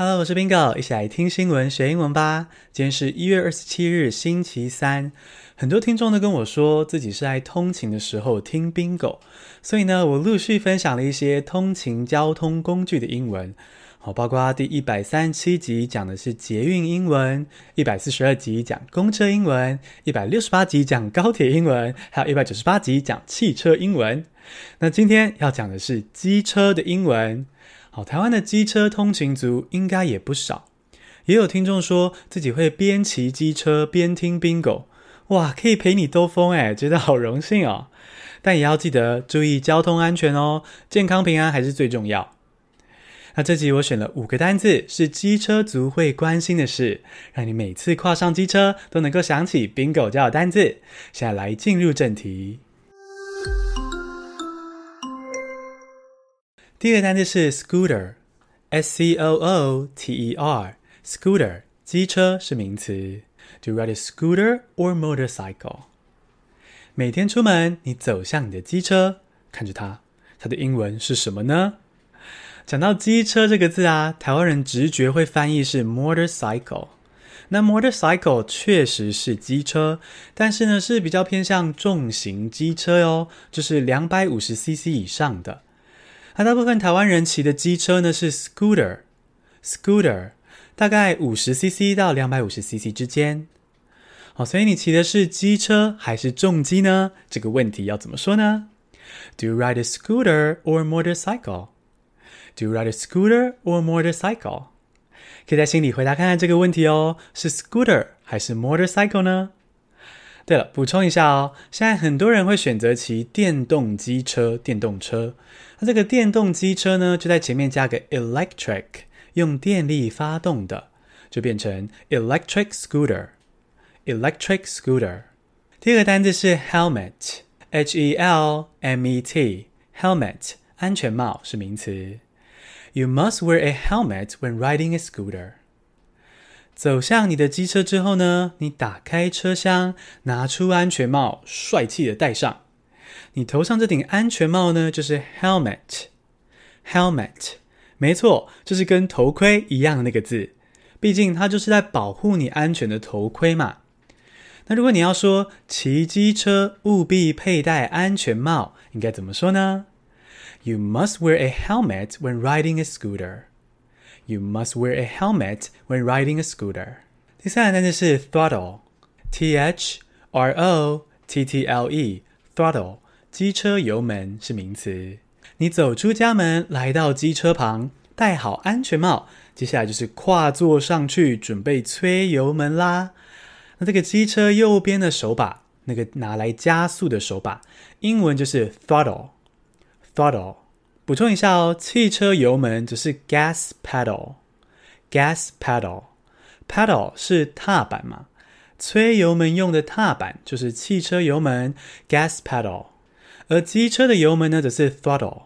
Hello，我是 Bingo，一起来听新闻学英文吧。今天是一月二十七日，星期三。很多听众都跟我说自己是在通勤的时候听 Bingo，所以呢，我陆续分享了一些通勤交通工具的英文。好，包括第一百三十七集讲的是捷运英文，一百四十二集讲公车英文，一百六十八集讲高铁英文，还有一百九十八集讲汽车英文。那今天要讲的是机车的英文。好，台湾的机车通勤族应该也不少，也有听众说自己会边骑机车边听 Bingo，哇，可以陪你兜风诶，觉得好荣幸哦。但也要记得注意交通安全哦，健康平安还是最重要。那这集我选了五个单字，是机车族会关心的事，让你每次跨上机车都能够想起 Bingo 教的单字。现在来进入正题。第一个单词是 scooter，s c o o t e r，scooter，机车是名词。Do you ride a scooter or motorcycle？每天出门，你走向你的机车，看着它，它的英文是什么呢？讲到机车这个字啊，台湾人直觉会翻译是 motorcycle。那 motorcycle 确实是机车，但是呢是比较偏向重型机车哟，就是两百五十 cc 以上的。那大部分台湾人骑的机车呢是 scooter，scooter 大概五十 cc 到两百五十 cc 之间。好，所以你骑的是机车还是重机呢？这个问题要怎么说呢？Do you ride a scooter or motorcycle？Do you ride a scooter or motorcycle？可以在心里回答看看这个问题哦，是 scooter 还是 motorcycle 呢？对了，补充一下哦，现在很多人会选择骑电动机车、电动车。那这个电动机车呢，就在前面加个 electric，用电力发动的，就变成 electric scooter。electric scooter。第二个单字是 helmet，h e l m e t，helmet，安全帽是名词。You must wear a helmet when riding a scooter. 走向你的机车之后呢，你打开车厢，拿出安全帽，帅气的戴上。你头上这顶安全帽呢，就是 helmet。helmet，没错，就是跟头盔一样的那个字。毕竟它就是在保护你安全的头盔嘛。那如果你要说骑机车务必佩戴安全帽，应该怎么说呢？You must wear a helmet when riding a scooter. You must wear a helmet when riding a scooter. 第三个单词是 throttle，T H R O T T L E，throttle，机车油门是名词。你走出家门，来到机车旁，戴好安全帽，接下来就是跨坐上去，准备催油门啦。那这个机车右边的手把，那个拿来加速的手把，英文就是 throttle。Throttle，补充一下哦，汽车油门就是 gas pedal，gas pedal，pedal 是踏板嘛，催油门用的踏板就是汽车油门 gas pedal，而机车的油门呢则是 throttle。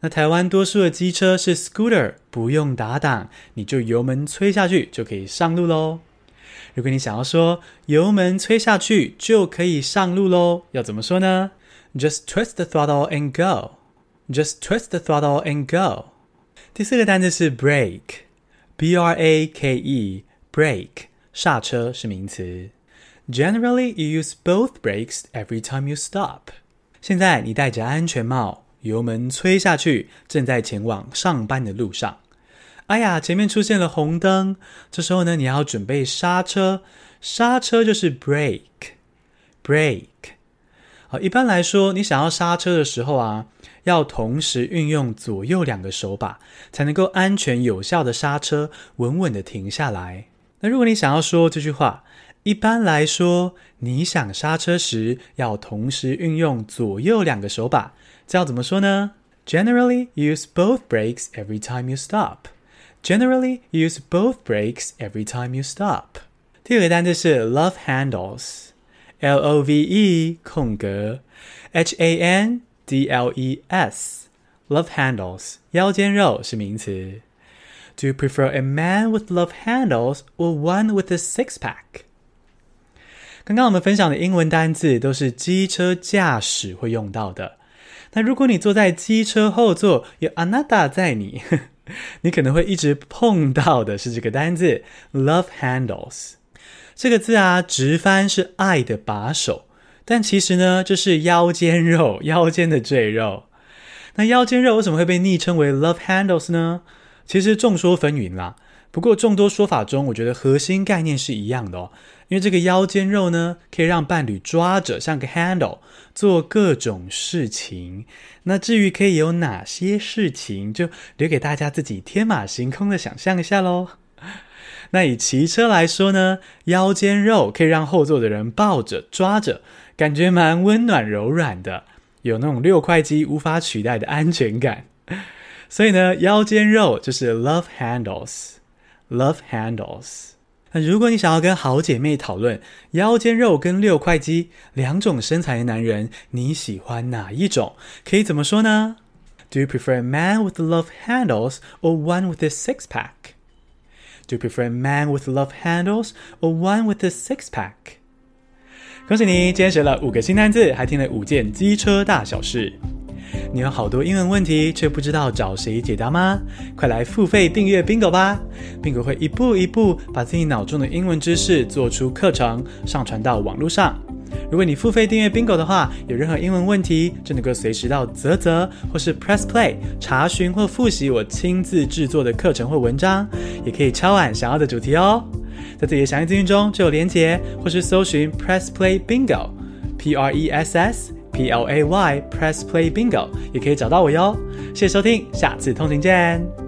那台湾多数的机车是 scooter，不用打档，你就油门催下去就可以上路喽。如果你想要说油门催下去就可以上路喽，要怎么说呢？Just twist the throttle and go。Just twist the throttle and go。第四个单词是 brake，b r a k e，brake，刹车是名词。Generally, you use both brakes every time you stop。现在你戴着安全帽，油门催下去，正在前往上班的路上。哎呀，前面出现了红灯，这时候呢，你要准备刹车，刹车就是 brake，brake。 好，一般来说，你想要刹车的时候啊，要同时运用左右两个手把，才能够安全有效的刹车，稳稳的停下来。那如果你想要说这句话，一般来说，你想刹车时要同时运用左右两个手把，这要怎么说呢？Generally, use both brakes every time you stop. Generally, use both brakes every time you stop. 第二个单词是 love handles. L O V E 空格 H A N D L E S，love handles 腰间肉是名词。Do you prefer a man with love handles or one with a six pack？刚刚我们分享的英文单字都是机车驾驶会用到的。那如果你坐在机车后座，有あなた载你， 你可能会一直碰到的是这个单字 love handles。 这个字啊，直翻是爱的把手，但其实呢，就是腰间肉，腰间的赘肉。那腰间肉为什么会被昵称为 love handles 呢？其实众说纷纭啦。不过众多说法中，我觉得核心概念是一样的哦。因为这个腰间肉呢，可以让伴侣抓着像个 handle 做各种事情。那至于可以有哪些事情，就留给大家自己天马行空的想象一下喽。那以骑车来说呢，腰间肉可以让后座的人抱着抓着，感觉蛮温暖柔软的，有那种六块肌无法取代的安全感。所以呢，腰间肉就是 love handles，love handles。那如果你想要跟好姐妹讨论腰间肉跟六块肌两种身材的男人，你喜欢哪一种？可以怎么说呢？Do you prefer a man with love handles or one with a six pack? Do you prefer a man with love handles or one with a six pack? 恭喜你，今天学了五个新单字，还听了五件机车大小事。你有好多英文问题，却不知道找谁解答吗？快来付费订阅 Bingo 吧！Bingo 会一步一步把自己脑中的英文知识做出课程，上传到网络上。如果你付费订阅 Bingo 的话，有任何英文问题，就能够随时到泽泽或是 Press Play 查询或复习我亲自制作的课程或文章，也可以敲碗想要的主题哦。在这里的详细资讯中就有连结，或是搜寻 Press Play Bingo，P R E S S P L A Y Press Play Bingo，也可以找到我哟。谢谢收听，下次通勤见。